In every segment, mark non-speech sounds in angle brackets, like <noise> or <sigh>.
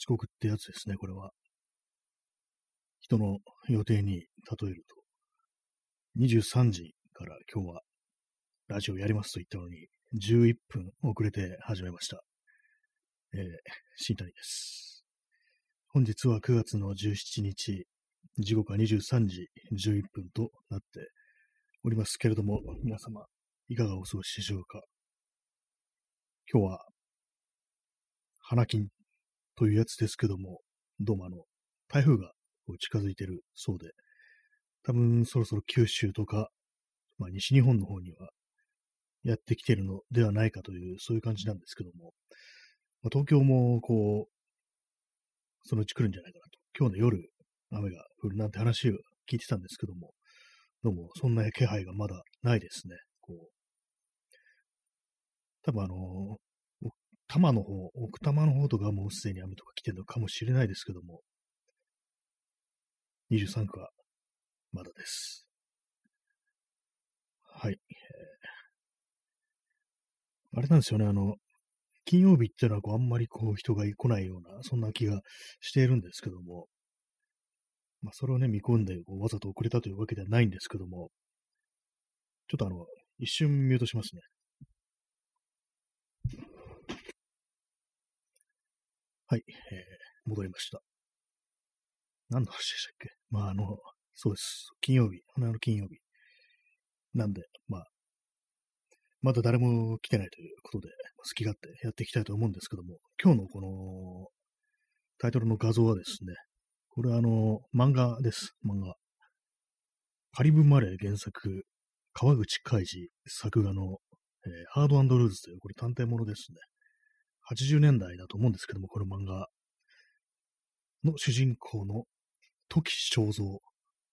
遅刻ってやつですね、これは。人の予定に例えると、23時から今日はラジオやりますと言ったのに、11分遅れて始めました。えー、新谷です。本日は9月の17日、時刻は23時11分となっておりますけれども、皆様、いかがお過ごしでしょうか？今日は、花金というやつですけども、どうもあの、台風が近づいてるそうで、多分そろそろ九州とか、まあ、西日本の方にはやってきてるのではないかという、そういう感じなんですけども、まあ、東京もこう、そのうち来るんじゃないかなと。今日の夜、雨が降るなんて話を聞いてたんですけども、どうもそんな気配がまだないですね。こう、多分あの、多摩の方、奥多摩の方とかもうすでに雨とか来てるのかもしれないですけども、23区はまだです。はい。あれなんですよね、あの、金曜日っていうのはこうあんまりこう人が来ないような、そんな気がしているんですけども、まあ、それをね、見込んでこうわざと遅れたというわけではないんですけども、ちょっとあの、一瞬ミュートしますね。はい、えー、戻りました。何の話でしたっけ？まあ、あの、そうです。金曜日、花の金曜日。なんで、まあ、まだ誰も来てないということで、好き勝手やっていきたいと思うんですけども、今日のこのタイトルの画像はですね、これはあの、漫画です、漫画。カリブマレー原作、川口海二作画の、えー、ハードルーズという、これ探偵ものですね。80年代だと思うんですけども、この漫画。の主人公の時正蔵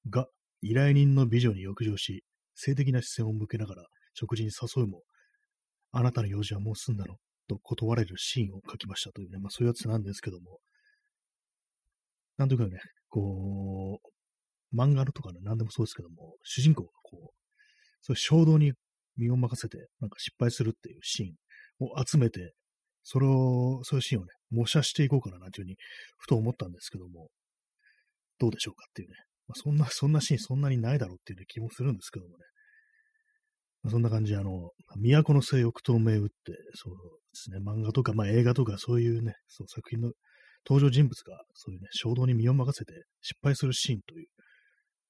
が依頼人の美女に浴場し、性的な視線を向けながら食事に誘うも、あなたの用事はもう済んだのと断れるシーンを書きましたというね、まあそういうやつなんですけども、なんというかね、こう、漫画とかね、何でもそうですけども、主人公がこう、そういう衝動に身を任せて、なんか失敗するっていうシーンを集めて、それを、そういうシーンをね、模写していこうかな、なんていうふうに、ふと思ったんですけども、どうでしょうかっていうね。まあ、そんな、そんなシーンそんなにないだろうっていう、ね、気もするんですけどもね。まあ、そんな感じで、あの、都の性欲透明打って、そうですね、漫画とか、まあ映画とかそういうね、そう作品の登場人物がそういうね、衝動に身を任せて失敗するシーンという、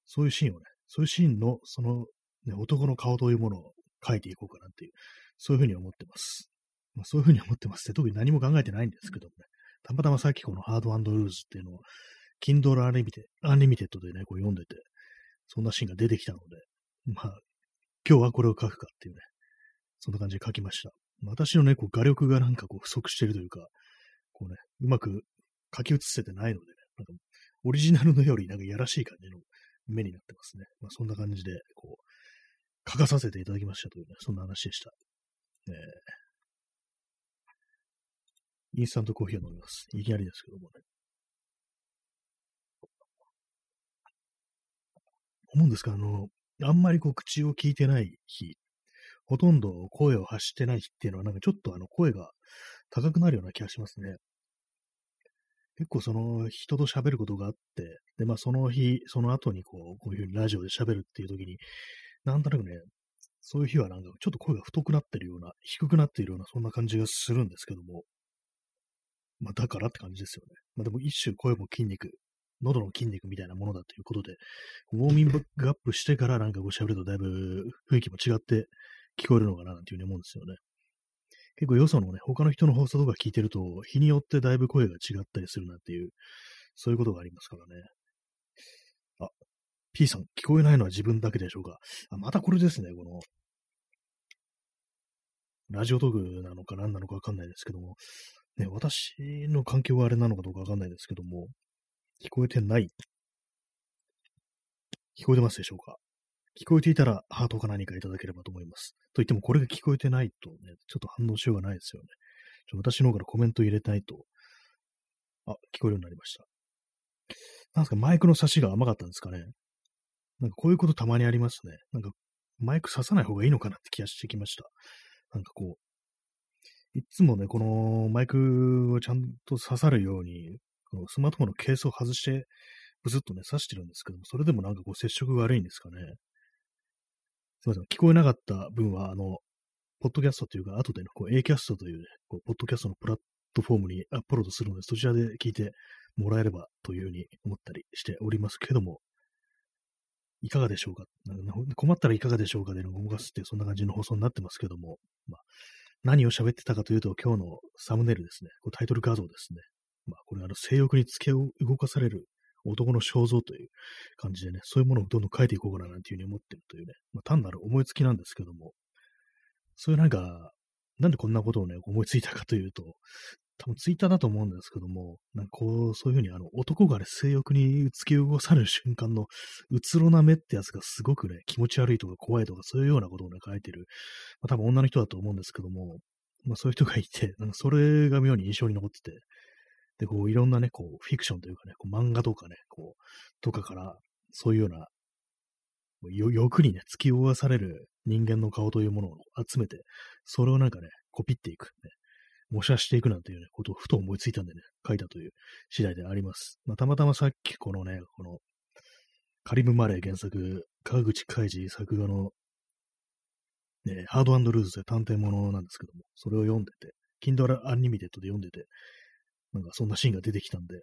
そういうシーンをね、そういうシーンの、その、ね、男の顔というものを描いていこうかなっていう、そういうふうに思ってます。まあ、そういうふうに思ってますって、特に何も考えてないんですけどもね、たまたまさっきこのハードルーズっていうのを、Kindle Unlimited, Unlimited でね、こう読んでて、そんなシーンが出てきたので、まあ、今日はこれを書くかっていうね、そんな感じで書きました。私のね、こう画力がなんかこう不足してるというか、こうね、うまく書き写せてないのでね、なんかオリジナルのよりなんかやらしい感じの目になってますね。まあ、そんな感じで、こう、書かさせていただきましたというね、そんな話でした。えー、インスタントコーヒーを飲みます。いきなりですけどもね。思うんですか？あの、あんまりこう口を聞いてない日、ほとんど声を発してない日っていうのは、なんかちょっとあの声が高くなるような気がしますね。結構その人と喋ることがあって、で、まあその日、その後にこう、こういうふうにラジオで喋るっていう時に、なんとなくね、そういう日はなんかちょっと声が太くなってるような、低くなっているような、そんな感じがするんですけども、まあだからって感じですよね。まあでも一種声も筋肉、喉の筋肉みたいなものだということで、ウォーミングアップしてからなんかこう喋るとだいぶ雰囲気も違って聞こえるのかななんていうふうに思うんですよね。結構よそのね、他の人の放送とか聞いてると、日によってだいぶ声が違ったりするなっていう、そういうことがありますからね。あ、P さん、聞こえないのは自分だけでしょうか。あ、またこれですね、この、ラジオトークなのか何なのかわかんないですけども、ね、私の環境はあれなのかどうかわかんないですけども、聞こえてない。聞こえてますでしょうか？聞こえていたらハートか何かいただければと思います。と言ってもこれが聞こえてないとね、ちょっと反応しようがないですよね。ちょ私の方からコメント入れたいと、あ、聞こえるようになりました。なんですか、マイクの差しが甘かったんですかね？なんかこういうことたまにありますね。なんかマイク刺さない方がいいのかなって気がしてきました。なんかこう、いつもね、このマイクをちゃんと刺さるように、このスマートフォンのケースを外して、ブスッとね、刺してるんですけども、それでもなんかこう接触が悪いんですかね。すいません。聞こえなかった分は、あの、ポッドキャストというか、後でね、こう、A キャストというね、こう、ポッドキャストのプラットフォームにアップロードするので、そちらで聞いてもらえればというふうに思ったりしておりますけども、いかがでしょうか？困ったらいかがでしょうかで動かすって、そんな感じの放送になってますけども、まあ、何を喋ってたかというと、今日のサムネイルですね、こタイトル画像ですね。まあ、これ、あの、性欲につけを動かされる男の肖像という感じでね、そういうものをどんどん書いていこうかななんていうふうに思ってるというね、まあ、単なる思いつきなんですけども、そういうなんか、なんでこんなことをね、思いついたかというと、多分ツイッターだと思うんですけども、なんかこう、そういうふうにあの男がね、性欲に突き動かされる瞬間のうつろな目ってやつがすごくね、気持ち悪いとか怖いとかそういうようなことをね、書いてる、まあ、多分女の人だと思うんですけども、まあそういう人がいて、なんかそれが妙に印象に残ってて、で、こういろんなね、こうフィクションというかね、こう漫画とかね、こう、とかから、そういうような、欲にね、突き動かされる人間の顔というものを集めて、それをなんかね、コピっていく、ね、模写していくなんていうね、ことをふと思いついたんでね、書いたという次第であります。まあ、たまたまさっきこのね、この、カリブ・マレー原作、川口海二作画の、ね、ハードルーズで探偵ものなんですけども、それを読んでて、Kindle Unlimited で読んでて、なんかそんなシーンが出てきたんで、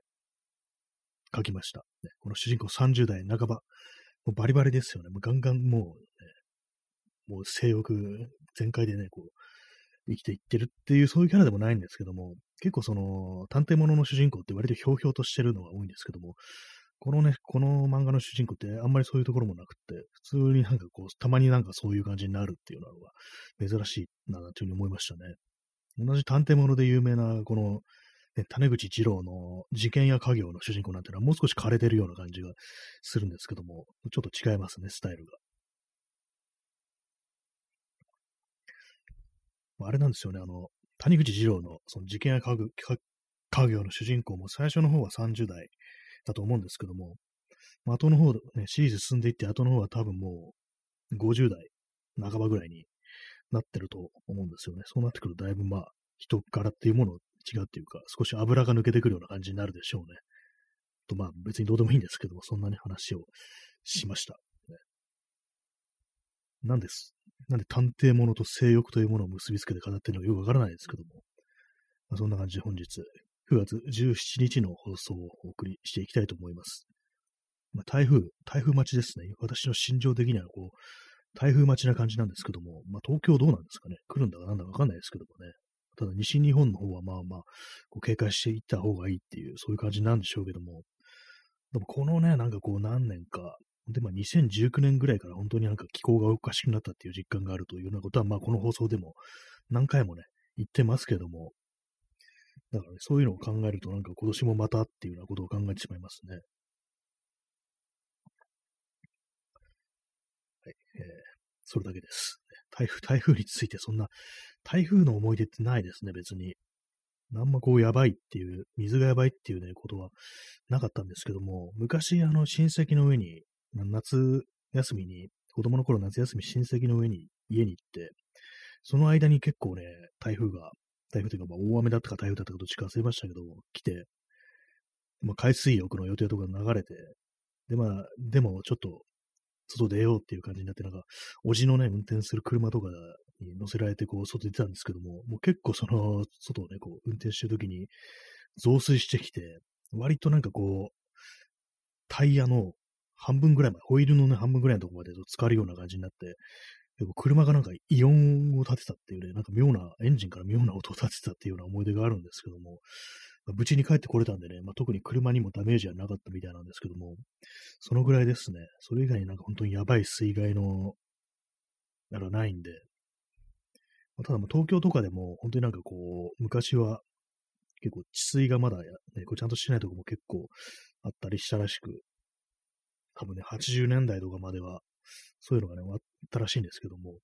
書きました。ね、この主人公30代半ば、もうバリバリですよね。もうガンガンもう、ね、もう性欲全開でね、こう、生きていってるっていう、そういうキャラでもないんですけども、結構その、探偵物の主人公って割とひょうひょうとしてるのが多いんですけども、このね、この漫画の主人公ってあんまりそういうところもなくって、普通になんかこう、たまになんかそういう感じになるっていうのが珍しいな、というふうに思いましたね。同じ探偵物で有名な、この、ね、種口二郎の事件や家業の主人公なんてのはもう少し枯れてるような感じがするんですけども、ちょっと違いますね、スタイルが。あれなんですよね、あの、谷口二郎のその事件や家業の主人公も最初の方は30代だと思うんですけども、後の方、ね、シリーズ進んでいって、後の方は多分もう50代半ばぐらいになってると思うんですよね。そうなってくるとだいぶまあ、人柄っていうもの違うっていうか、少し油が抜けてくるような感じになるでしょうね。とまあ別にどうでもいいんですけども、そんなに話をしました。なんです。なんで探偵物と性欲というものを結びつけて語ってるのかよくわからないですけども、まあ、そんな感じで本日、9月17日の放送をお送りしていきたいと思います。まあ、台風、台風待ちですね。私の心情的にはこう、台風待ちな感じなんですけども、まあ、東京どうなんですかね。来るんだかなんだかわかんないですけどもね。ただ西日本の方はまあまあ、こう警戒していった方がいいっていう、そういう感じなんでしょうけども、でもこのね、なんかこう何年か、で、まあ、2019年ぐらいから本当になんか気候がおかしくなったっていう実感があるというようなことは、まあ、この放送でも何回もね、言ってますけども、だからね、そういうのを考えると、なんか今年もまたっていうようなことを考えてしまいますね。はい、えー、それだけです。台風、台風についてそんな、台風の思い出ってないですね、別に。なんまこうやばいっていう、水がやばいっていうね、ことはなかったんですけども、昔、あの、親戚の上に、夏休みに、子供の頃夏休み親戚の上に、家に行って、その間に結構ね、台風が、台風というか、まあ、大雨だったか台風だったかどっちか忘れましたけど、来て、まあ、海水浴の予定とか流れて、で、まあ、でもちょっと、外出ようっていう感じになって、なんか、おじのね、運転する車とかに乗せられて、こう、外出てたんですけども、もう結構その、外をね、こう、運転してるときに、増水してきて、割となんかこう、タイヤの半分ぐらいまで、ホイールのね、半分ぐらいのところまで浸かるような感じになって、結構車がなんかイオンを立てたっていうね、なんか妙な、エンジンから妙な音を立てたっていうような思い出があるんですけども、まあ、無事に帰ってこれたんでね、まあ、特に車にもダメージはなかったみたいなんですけども、そのぐらいですね。それ以外になんか本当にやばい水害の、ならないんで、まあ、ただもう東京とかでも本当になんかこう、昔は結構治水がまだ、ね、こうちゃんとしてないとこも結構あったりしたらしく、多分ね、80年代とかまでは、そういうのがね、終わったらしいんですけども、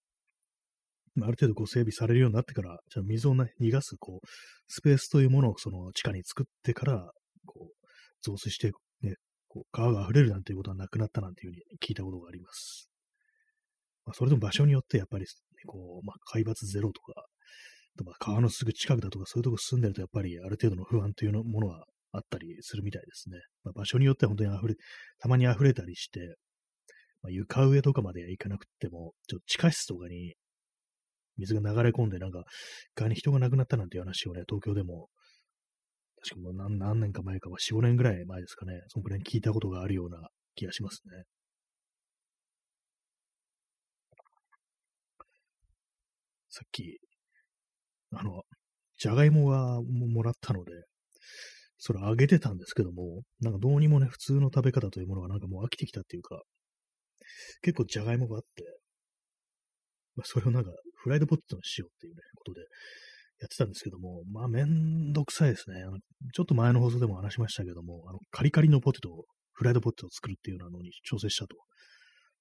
ある程度こう整備されるようになってから、じゃあ水をね、逃がす、こう、スペースというものをその地下に作ってから、こう、増水して、ね、こう、川が溢れるなんていうことはなくなったなんていうふうに聞いたことがあります。まあ、それでも場所によってやっぱり、ね、こう、まあ、海抜ゼロとか、とか川のすぐ近くだとか、そういうとこ住んでると、やっぱりある程度の不安というものはあったりするみたいですね。まあ、場所によっては本当に溢れ、たまに溢れたりして、まあ、床上とかまで行かなくても、ちょっと地下室とかに水が流れ込んで、なんか、側に人が亡くなったなんていう話をね、東京でも、確かもう何何年か前かは、4、5年ぐらい前ですかね、そのくらいに聞いたことがあるような気がしますね。さっき、あの、じゃがいもがもらったので、それあげてたんですけども、なんかどうにもね、普通の食べ方というものがなんかもう飽きてきたっていうか、結構じゃがいもがあって、まあ、それをなんかフライドポテトにしようっていうね、ことでやってたんですけども、まあめんどくさいですね。あのちょっと前の放送でも話しましたけども、あのカリカリのポテトを、フライドポテトを作るっていうようなのに調整したと。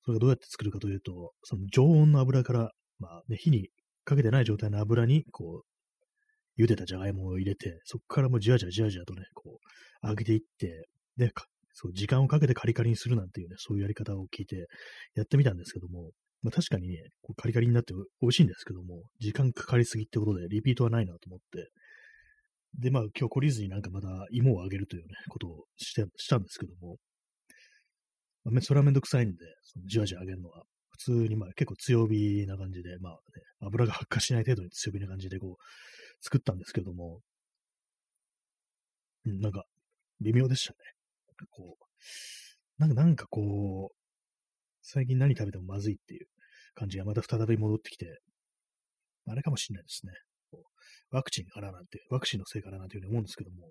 それがどうやって作るかというと、その常温の油から、まあね、火にかけてない状態の油に、こう、茹でたじゃがいもを入れて、そこからもうじわじわじわじわとね、こう、揚げていって、で、そう時間をかけてカリカリにするなんていうね、そういうやり方を聞いてやってみたんですけども、まあ、確かにね、こうカリカリになって美味しいんですけども、時間かかりすぎってことでリピートはないなと思って、で、まあ今日懲りずになんかまた芋をあげるというね、ことをしてしたんですけども、まあ、それはめんどくさいんで、そのじわじわ揚げるのは、普通にまあ結構強火な感じで、まあね、油が発火しない程度に強火な感じでこう、作ったんですけども、うん、なんか、微妙でしたね。なんかこう、なんか、なんかこう、最近何食べてもまずいっていう感じがまた再び戻ってきて、あれかもしれないですね。ワクチンからなんて、ワクチンのせいからなんていうふうに思うんですけども、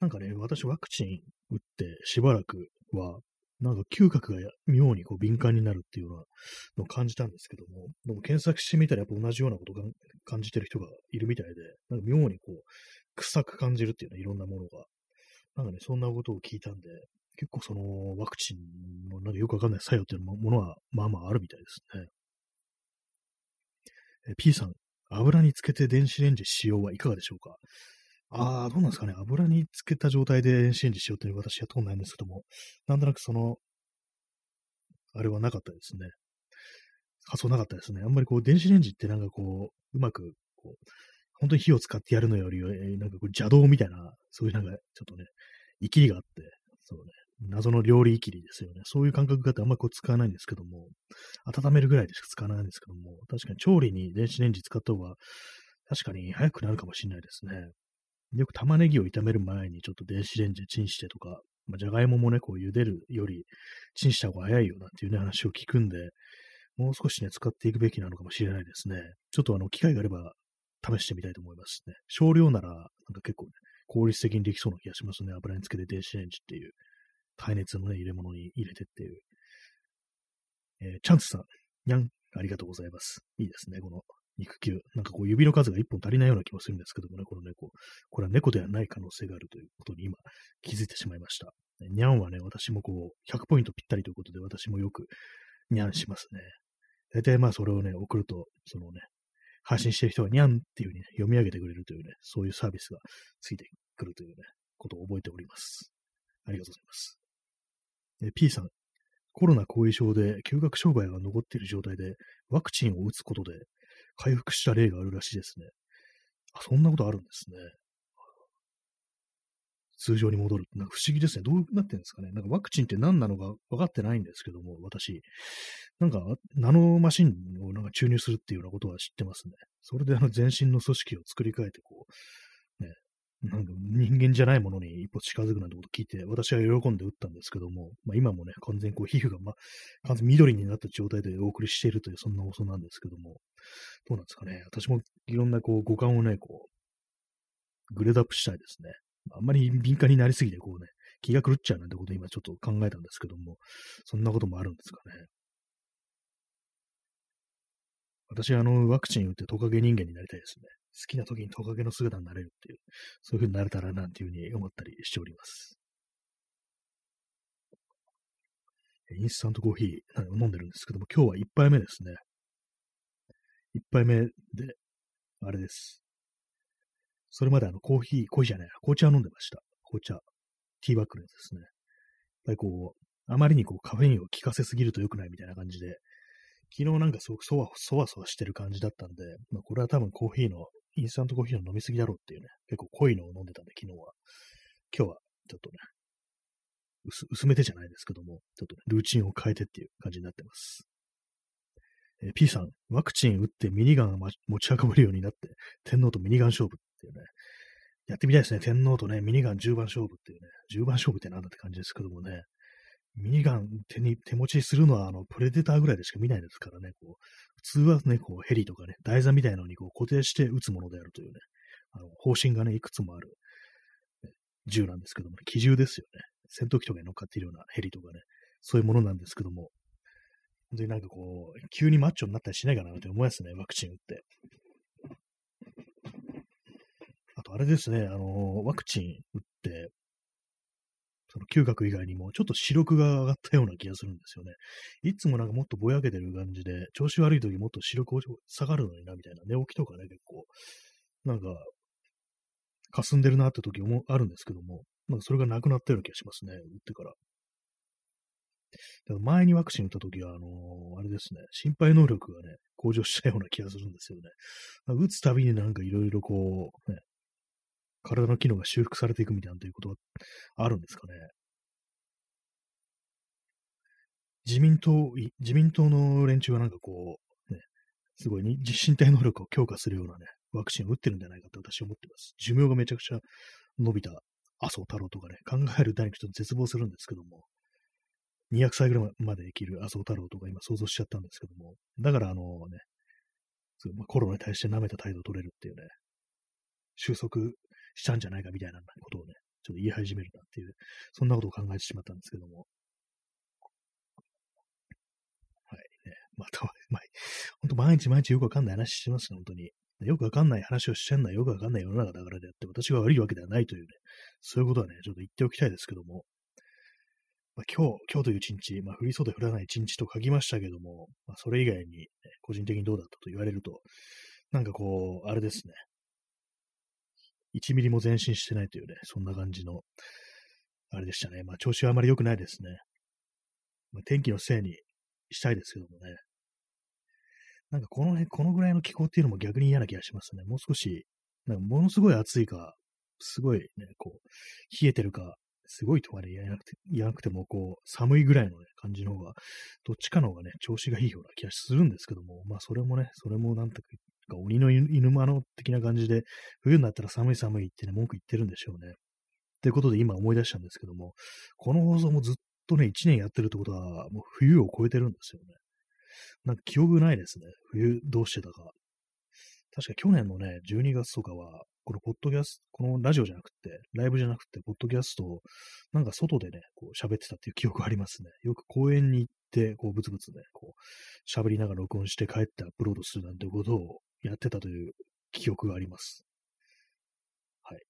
なんかね、私ワクチン打ってしばらくは、なんか嗅覚が妙にこう敏感になるっていうようなのを感じたんですけども、でも検索してみたらやっぱ同じようなことが感じてる人がいるみたいで、なんか妙にこう、臭く感じるっていうね、いろんなものが。なんかね、そんなことを聞いたんで、結構そのワクチンのなんかよくわかんない作用っていうものはまあまああるみたいですね。え P さん、油につけて電子レンジ使用はいかがでしょうか？ああ、どうなんですかね。油につけた状態で電子レンジしようっていう私やったことないんですけども、なんとなくその、あれはなかったですね。発想なかったですね。あんまりこう、電子レンジってなんかこう、うまく、こう、本当に火を使ってやるのより、なんかこう邪道みたいな、そういうなんかちょっとね、生きりがあって、そうね、謎の料理いきりですよね。そういう感覚があってあんまりこう使わないんですけども、温めるぐらいでしか使わないんですけども、確かに調理に電子レンジ使った方が、確かに早くなるかもしれないですね。よく玉ねぎを炒める前にちょっと電子レンジでチンしてとか、まあ、じゃがいももね、こう茹でるよりチンした方が早いよなんていうね、話を聞くんで、もう少しね、使っていくべきなのかもしれないですね。ちょっとあの、機会があれば試してみたいと思いますね。少量なら、なんか結構ね、効率的にできそうな気がしますね。油につけて電子レンジっていう。耐熱のね、入れ物に入れてっていう。えー、チャンスさん、にゃん、ありがとうございます。いいですね、この肉球。なんかこう指の数が一本足りないような気もするんですけどもね、この猫。これは猫ではない可能性があるということに今気づいてしまいました。にゃんはね、私もこう、100ポイントぴったりということで、私もよくにゃんしますね。大体まあそれをね、送ると、そのね、配信してる人がにゃんっていう風に、ね、読み上げてくれるというね、そういうサービスがついてくるというね、ことを覚えております。ありがとうございます。え P さん、コロナ後遺症で休学障害が残っている状態でワクチンを打つことで回復した例があるらしいですね。あ、そんなことあるんですね。通常に戻る。なんか不思議ですね。どうなってるんですかね。なんかワクチンって何なのか分かってないんですけども、私。なんか、ナノマシンをなんか注入するっていうようなことは知ってますね。それであの全身の組織を作り変えて、こう、なんか人間じゃないものに一歩近づくなんてこと聞いて、私は喜んで打ったんですけども、まあ、今もね、完全にこう皮膚が、まあ、完全緑になった状態でお送りしているという、そんな放送なんですけども、どうなんですかね。私もいろんなこう五感をね、こう、グレードアップしたいですね。あんまり敏感になりすぎて、こうね、気が狂っちゃうなんてことを今ちょっと考えたんですけども、そんなこともあるんですかね。私あの、ワクチン打ってトカゲ人間になりたいですね。好きな時にトカゲの姿になれるっていう、そういう風になれたらなっていう風に思ったりしております。インスタントコーヒー飲んでるんですけども、今日は1杯目ですね。1杯目で、あれです。それまであのコーヒー、コーヒーじゃない、紅茶を飲んでました。紅茶。ティーバッグのやつですね。やっぱりこう、あまりにこうカフェインを効かせすぎると良くないみたいな感じで、昨日なんかすごくそわそわそわしてる感じだったんで、まあ、これは多分コーヒーのインスタントコーヒーの飲みすぎだろうっていうね、結構濃いのを飲んでたんで、昨日は。今日はちょっとね、薄薄めてじゃないですけども、ちょっとね、ルーチンを変えてっていう感じになってます。えー、P さん、ワクチン打ってミニガンを持ち運べるようになって、天皇とミニガン勝負っていうね、やってみたいですね。天皇とね、ミニガン10番勝負っていうね、10番勝負ってなんだって感じですけどもね、ミニガン手に、手持ちするのは、あの、プレデターぐらいでしか見ないですからね、こう、普通はね、こう、ヘリとかね、台座みたいなのにこう固定して撃つものであるというね、あの、方針がね、いくつもある、ね、銃なんですけども、ね、機銃ですよね。戦闘機とかに乗っかっているようなヘリとかね、そういうものなんですけども、本当になんかこう、急にマッチョになったりしないかなって思いますね、ワクチン打って。あと、あれですね、あの、ワクチン打って、その嗅覚以外にも、ちょっと視力が上がったような気がするんですよね。いつもなんかもっとぼやけてる感じで、調子悪い時もっと視力下がるのにな、みたいな、寝起きとかね、結構、なんか、霞んでるなって時もあるんですけども、なんかそれがなくなったような気がしますね、打ってから。前にワクチン打った時は、あのー、あれですね、心配能力がね、向上したような気がするんですよね。打つたびになんかいろいろこう、ね、体の機能が修復されていくみたいなということはあるんですかね？自民党、自民党の連中はなんかこう、ね、すごいに身体能力を強化するようなね、ワクチンを打ってるんじゃないかと私は思ってます。寿命がめちゃくちゃ伸びた麻生太郎とかね、考える第にちょっと絶望するんですけども、200歳ぐらいまで生きる麻生太郎とか今想像しちゃったんですけども、だからあのね、コロナに対して舐めた態度を取れるっていうね、収束したんじゃないかみたいなことをね、ちょっと言い始めるなっていう、そんなことを考えてしまったんですけども。はい、ね。また、まあ、本当毎日毎日よくわかんない話してますね、本当に。よくわかんない話をしてんのはよくわかんない世の中だからであって、私が悪いわけではないというね、そういうことはね、ちょっと言っておきたいですけども、まあ、今日、今日という一日、まあ、降りそうで降らない一日と書きましたけども、まあ、それ以外に、ね、個人的にどうだったと言われると、なんかこう、あれですね。1ミリも前進してないというね、そんな感じの、あれでしたね。まあ、調子はあまり良くないですね。まあ、天気のせいにしたいですけどもね。なんかこの辺、このぐらいの気候っていうのも逆に嫌な気がしますね。もう少し、なんかものすごい暑いか、すごいね、こう、冷えてるか、すごいとかで言わなくて、言わなくても、こう、寒いぐらいの、ね、感じの方が、どっちかの方がね、調子がいいような気がするんですけども、まあ、それもね、それもなんとか、か鬼の犬間の的な感じで、冬になったら寒い寒いってね、文句言ってるんでしょうね。ということで今思い出したんですけども、この放送もずっとね、1年やってるってことは、もう冬を超えてるんですよね。なんか記憶ないですね。冬どうしてたか。確か去年のね、12月とかは、このポッドキャスト、このラジオじゃなくて、ライブじゃなくて、ポッドキャストを、なんか外でね、こう喋ってたっていう記憶がありますね。よく公園に行って、こう、ブツブツね、こう、喋りながら録音して帰ってアップロードするなんてことをやってたという記憶があります。はい。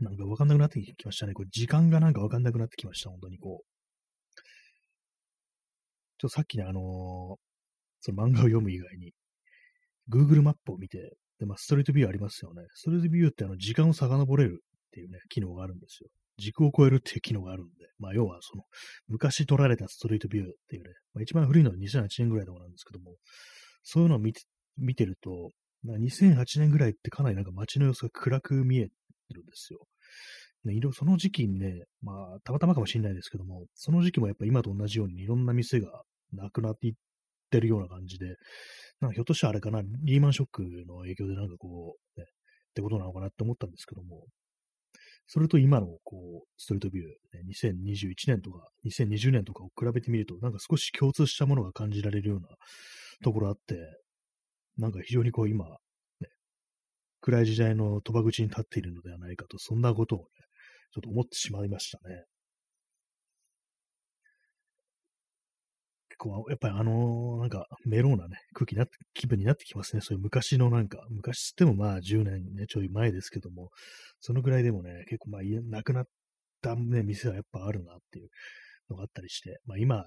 なんかわかんなくなってきましたね。これ時間がなんかわかんなくなってきました。本当にこう。ちょっとさっきね、あのー、その漫画を読む以外に、Google マップを見て、で、まあ、ストリートビューありますよね。ストリートビューってあの、時間を遡れるっていうね、機能があるんですよ。時空を超えるっていう機能があるんで、まあ、要はその、昔撮られたストリートビューっていうね、まあ、一番古いのは2008年ぐらいとかなんですけども、そういうのを見て見てると、2008年ぐらいってかなりなんか街の様子が暗く見えるんですよ。ね、その時期にね、まあ、たまたまかもしれないですけども、その時期もやっぱ今と同じようにいろんな店がなくなっていってるような感じで、なんかひょっとしたらあれかな、リーマンショックの影響でなんかこう、ね、ってことなのかなって思ったんですけども、それと今のこう、ストリートビュー、ね、2021年とか2020年とかを比べてみると、なんか少し共通したものが感じられるようなところあって、なんか非常にこう今、ね、暗い時代の賭場口に立っているのではないかと、そんなことをね、ちょっと思ってしまいましたね。構、やっぱりあの、なんか、メローなね、空気な、気分になってきますね。そういう昔のなんか、昔ってもまあ10年ね、ちょい前ですけども、そのぐらいでもね、結構まあ、なくなったね、店はやっぱあるなっていうのがあったりして、まあ今、ね、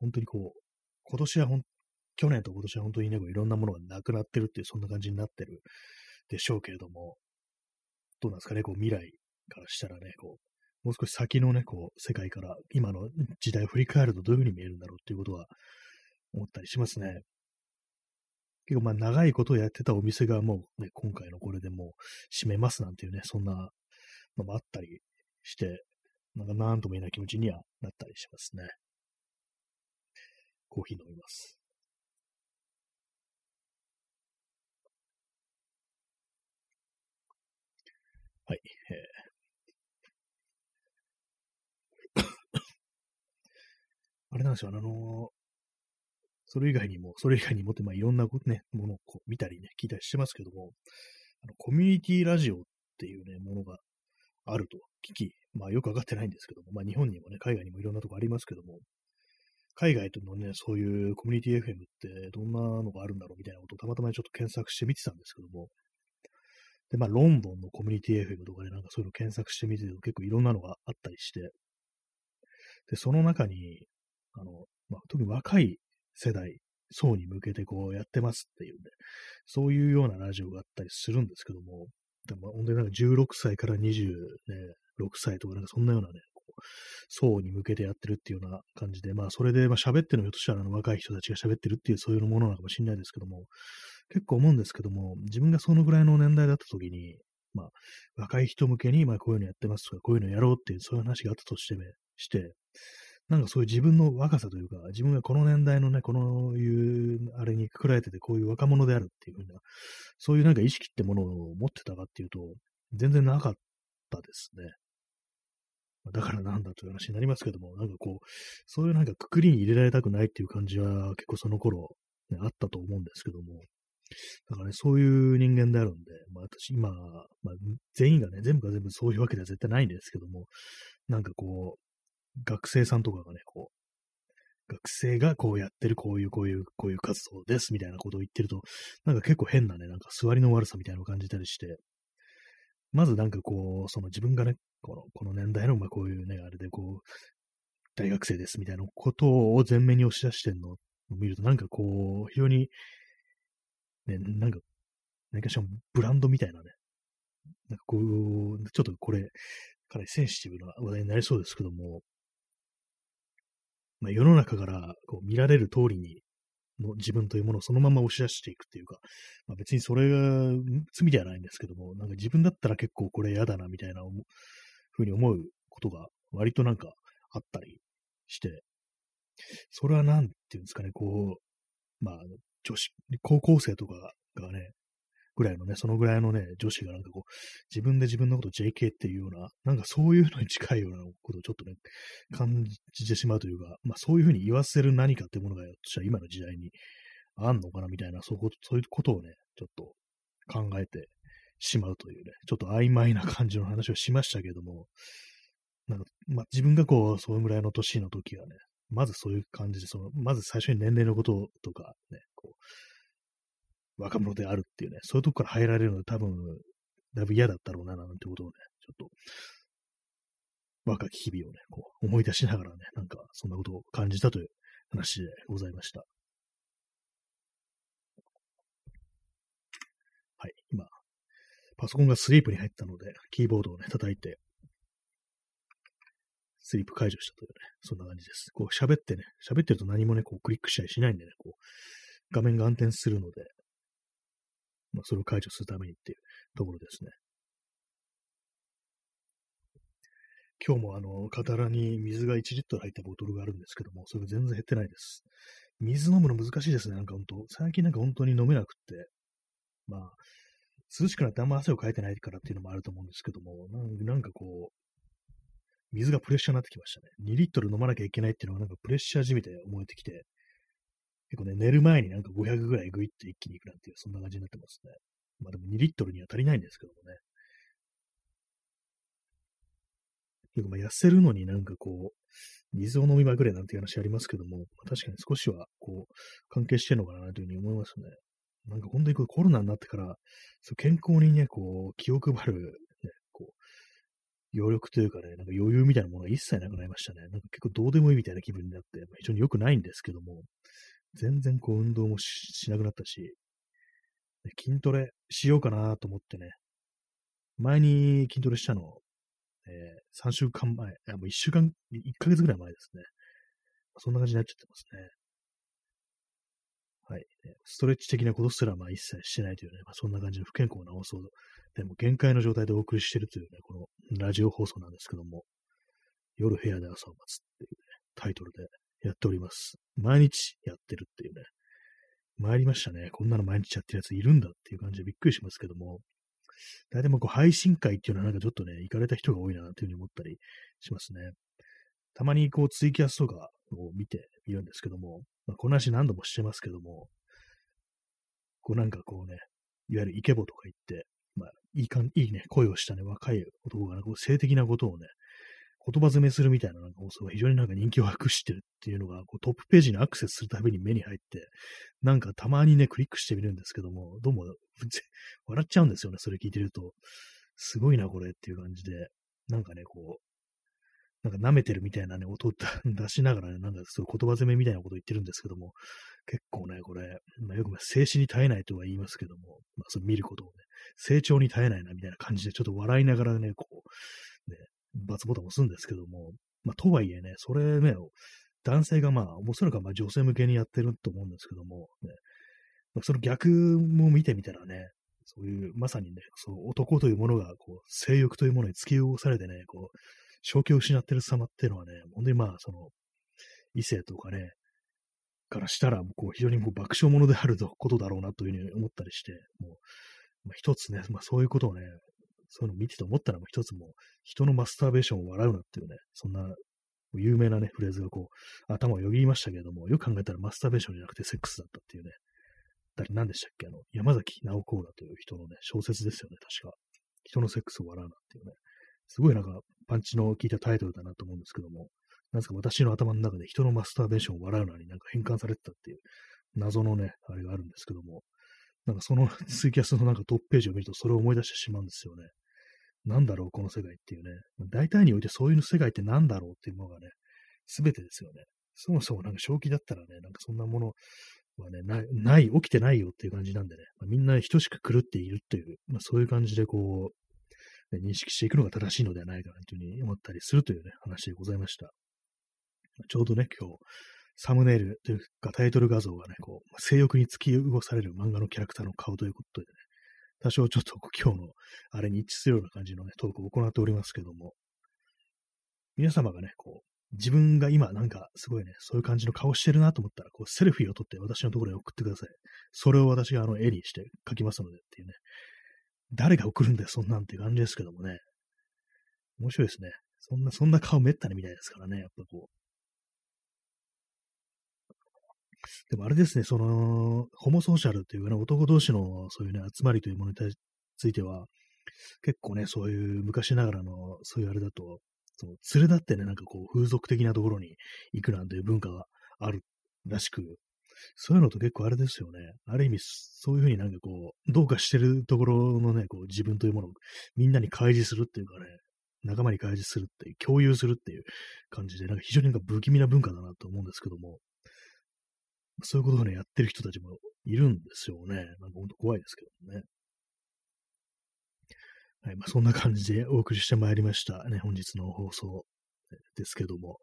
本当にこう、今年はほん去年と今年は本当にね、いろんなものがなくなってるっていう、そんな感じになってるでしょうけれども、どうなんですかね、こう未来からしたらね、こう、もう少し先のね、こう、世界から今の時代を振り返るとどういうふうに見えるんだろうっていうことは思ったりしますね。結構まあ長いことをやってたお店がもうね、今回のこれでもう閉めますなんていうね、そんなのもあったりして、なんかなんとも言えない気持ちにはなったりしますね。コーヒー飲みます。はい。えー、あれなんですよ、あのそれ以外にも、それ以外にもって、まあ、いろんなね、ものをこう見たりね、聞いたりしてますけども、あのコミュニティラジオっていうね、ものがあると聞き、まあよくわかってないんですけども、まあ日本にもね、海外にもいろんなとこありますけども、海外とのね、そういうコミュニティ FM ってどんなのがあるんだろうみたいなことをたまたまちょっと検索してみてたんですけども、で、まあ、ロンドンのコミュニティ FM とかでなんかそういうの検索してみてると結構いろんなのがあったりして、で、その中に、あの、まあ、特に若い世代、層に向けてこうやってますっていうね、そういうようなラジオがあったりするんですけども、でも本当になんか16歳から26歳とかなんかそんなようなね、層に向けてやってるっていうような感じで、まあそれでまあ喋ってるのひょっとしたらあの若い人たちが喋ってるっていうそういうものなのかもしれないですけども、結構思うんですけども、自分がそのぐらいの年代だった時に、まあ、若い人向けに、まあ、こういうのやってますとか、こういうのやろうっていう、そういう話があったとして、して、なんかそういう自分の若さというか、自分がこの年代のね、このいう、あれにくくられてて、こういう若者であるっていうふうな、そういうなんか意識ってものを持ってたかっていうと、全然なかったですね。だからなんだという話になりますけども、なんかこう、そういうなんかくくりに入れられたくないっていう感じは結構その頃、ね、あったと思うんですけども、だからね、そういう人間であるんで、まあ私今、まあ、全員がね、全部が全部そういうわけでは絶対ないんですけども、なんかこう、学生さんとかがね、こう、学生がこうやってる、こういう、こういう、こういう活動です、みたいなことを言ってると、なんか結構変なね、なんか座りの悪さみたいなのを感じたりして、まずなんかこう、その自分がね、このこの年代の、まあこういうね、あれでこう、大学生ですみたいなことを前面に押し出してるのを見ると、なんかこう、非常にね、なんか、何かしらブランドみたいなね、なんかこう、ちょっとこれ、かなりセンシティブな話題になりそうですけども、まあ、世の中からこう見られる通りにの自分というものをそのまま押し出していくっていうか、まあ、別にそれが罪ではないんですけども、なんか自分だったら結構これ嫌だなみたいなふうに思うことが割となんかあったりして、それはなんていうんですかね、こう、まあ、女子、高校生とかがね、ぐらいのね、そのぐらいのね、女子がなんかこう、自分で自分のこと JK っていうような、なんかそういうのに近いようなことをちょっとね、感じてしまうというか、まあそういうふうに言わせる何かってものが、私は今の時代にあんのかなみたいな、そうそういうことをね、ちょっと考えてしまうというね、ちょっと曖昧な感じの話をしましたけども、なんか、まあ自分がこう、そのぐらいの年の時はね、まずそういう感じで、その、まず最初に年齢のこととかね、こう、若者であるっていうね、そういうとこから入られるので多分、だいぶ嫌だったろうな、なんてことをね、ちょっと、若き日々をね、こう、思い出しながらね、なんか、そんなことを感じたという話でございました。はい、今、パソコンがスリープに入ったので、キーボードをね、叩いて、スリープ解除したというね、そんな感じです。こう喋ってね、喋ってると何もね、こうクリックしたりしないんでね、こう、画面が暗転するので、まあ、それを解除するためにっていうところですね。今日もあの、カラに水が1リットル入ったボトルがあるんですけども、それが全然減ってないです。水飲むの難しいですね、なんか本当。最近なんか本当に飲めなくって。まあ、涼しくなってあんま汗をかいてないからっていうのもあると思うんですけども、なんかこう、水がプレッシャーになってきましたね。2リットル飲まなきゃいけないっていうのがなんかプレッシャーじみて思えてきて、結構ね、寝る前になんか500ぐらいグイって一気にいくなんていう、そんな感じになってますね。まあでも2リットルには足りないんですけどもね。結構まあ痩せるのになんかこう、水を飲みまくれなんていう話ありますけども、確かに少しはこう、関係してるのかなというふうに思いますね。なんか本当にこうコロナになってから、そう健康にね、こう、気を配るね、こう余力というかね、なんか余裕みたいなものが一切なくなりましたね。なんか結構どうでもいいみたいな気分になって、非常に良くないんですけども、全然こう運動もしなくなったし、筋トレしようかなと思ってね、前に筋トレしたの、えー、3週間前、いやもう1週間、1ヶ月ぐらい前ですね。そんな感じになっちゃってますね。はい。ストレッチ的なことすら、まあ一切してないというね、まあ、そんな感じの不健康な放送でも限界の状態でお送りしてるというね、このラジオ放送なんですけども、夜部屋で朝を待つっていうね、タイトルでやっております。毎日やってるっていうね、参りましたね。こんなの毎日やってるやついるんだっていう感じでびっくりしますけども、大体もこう配信会っていうのはなんかちょっとね、行かれた人が多いなというふうに思ったりしますね。たまにこうツイキャスとかを見てみるんですけども、まあ、この話何度もしてますけども、こうなんかこうね、いわゆるイケボとか言って、まあ、いいかん、いいね、声をしたね、若い男が、ね、こう性的なことをね、言葉詰めするみたいななんか放送が非常になんか人気を博してるっていうのが、こうトップページにアクセスするたびに目に入って、なんかたまにね、クリックしてみるんですけども、どうも、笑っちゃうんですよね、それ聞いてると。すごいな、これっていう感じで、なんかね、こう、なんか舐めてるみたいなね、音を出しながらね、なんかそういう言葉攻めみたいなこと言ってるんですけども、結構ね、これ、まあ、よく静止に耐えないとは言いますけども、まあ、そ見ることをね、成長に耐えないなみたいな感じで、ちょっと笑いながらね、こう、ね、バツボタン押すんですけども、まあ、とはいえね、それね、男性がまあ、おそらくまあ女性向けにやってると思うんですけども、ね、まあ、その逆も見てみたらね、そういう、まさにね、そう男というものが、こう、性欲というものに突き動かされてね、こう、正気を失ってる様っていうのはね、本当にまあ、その、異性とかね、からしたら、こう、非常にこう爆笑者であることだろうなというふうに思ったりして、もう、まあ、一つね、まあそういうことをね、そういうのを見てて思ったら、一つも人のマスターベーションを笑うなっていうね、そんな有名なね、フレーズがこう、頭をよぎりましたけれども、よく考えたらマスターベーションじゃなくてセックスだったっていうね、誰、何でしたっけあの、山崎直子だという人のね、小説ですよね、確か。人のセックスを笑うなっていうね。すごいなんか、パンチの効いたタイトルだなと思うんですけども、なんですか、私の頭の中で人のマスターベーションを笑うなになんか変換されてたっていう謎のね、あれがあるんですけども、なんかその <laughs> ツイキャスのなんかトップページを見るとそれを思い出してしまうんですよね。なんだろう、この世界っていうね。大体においてそういう世界ってなんだろうっていうものがね、すべてですよね。そもそもなんか正気だったらね、なんかそんなものはね、ない、ない、起きてないよっていう感じなんでね、まあ、みんな等しく狂っているっていう、まあ、そういう感じでこう、ね、認識していくのが正しいのではないかなというふうに思ったりするというね、話でございました。ちょうどね、今日、サムネイルというかタイトル画像がね、こう、性欲に突き動かされる漫画のキャラクターの顔ということでね、多少ちょっと今日のあれに一致するような感じのね、トークを行っておりますけども、皆様がね、こう、自分が今なんかすごいね、そういう感じの顔してるなと思ったら、こう、セルフィーを撮って私のところに送ってください。それを私があの絵にして書きますのでっていうね。誰が送るんだよ、そんなんって感じですけどもね。面白いですね。そんな、そんな顔めったに見たいですからね、やっぱこう。でもあれですね、その、ホモソーシャルっていうかね、男同士のそういうね、集まりというものについては、結構ね、そういう昔ながらの、そういうあれだと、その連れ立ってね、なんかこう、風俗的なところに行くなんていう文化があるらしく、そういうのと結構あれですよね。ある意味、そういうふうになんかこう、どうかしてるところのね、こう、自分というものをみんなに開示するっていうかね、仲間に開示するっていう、共有するっていう感じで、なんか非常になんか不気味な文化だなと思うんですけども、そういうことをね、やってる人たちもいるんですよね。なんか本当怖いですけどね。はい、まあ、そんな感じでお送りしてまいりましたね、本日の放送ですけども。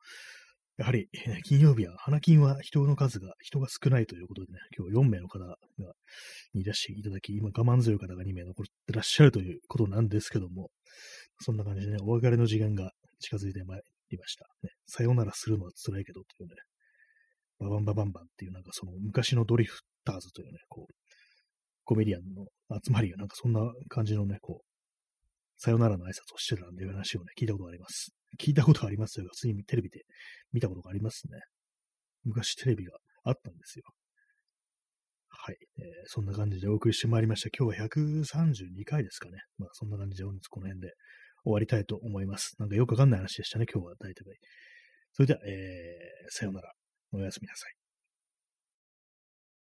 やはり、金曜日は、花金は人の数が、人が少ないということでね、今日4名の方が、いらしていただき、今我慢強い方が2名残ってらっしゃるということなんですけども、そんな感じでね、お別れの時間が近づいてまいりました。ね、さようならするのは辛いけどというね、ババンババンバンっていうなんかその昔のドリフターズというね、こう、コメディアンの集まりがなんかそんな感じのね、こう、さよならの挨拶をしてたんていう話をね、聞いたことがあります。聞いたことがありますよ。普通にテレビで見たことがありますね。昔テレビがあったんですよ。はい、えー、そんな感じでお送りしてまいりました。今日は132回ですかね。まあそんな感じで本日この辺で終わりたいと思います。なんかよくわかんない話でしたね、今日は大体。それでは、えー、さようなら。おやすみなさい。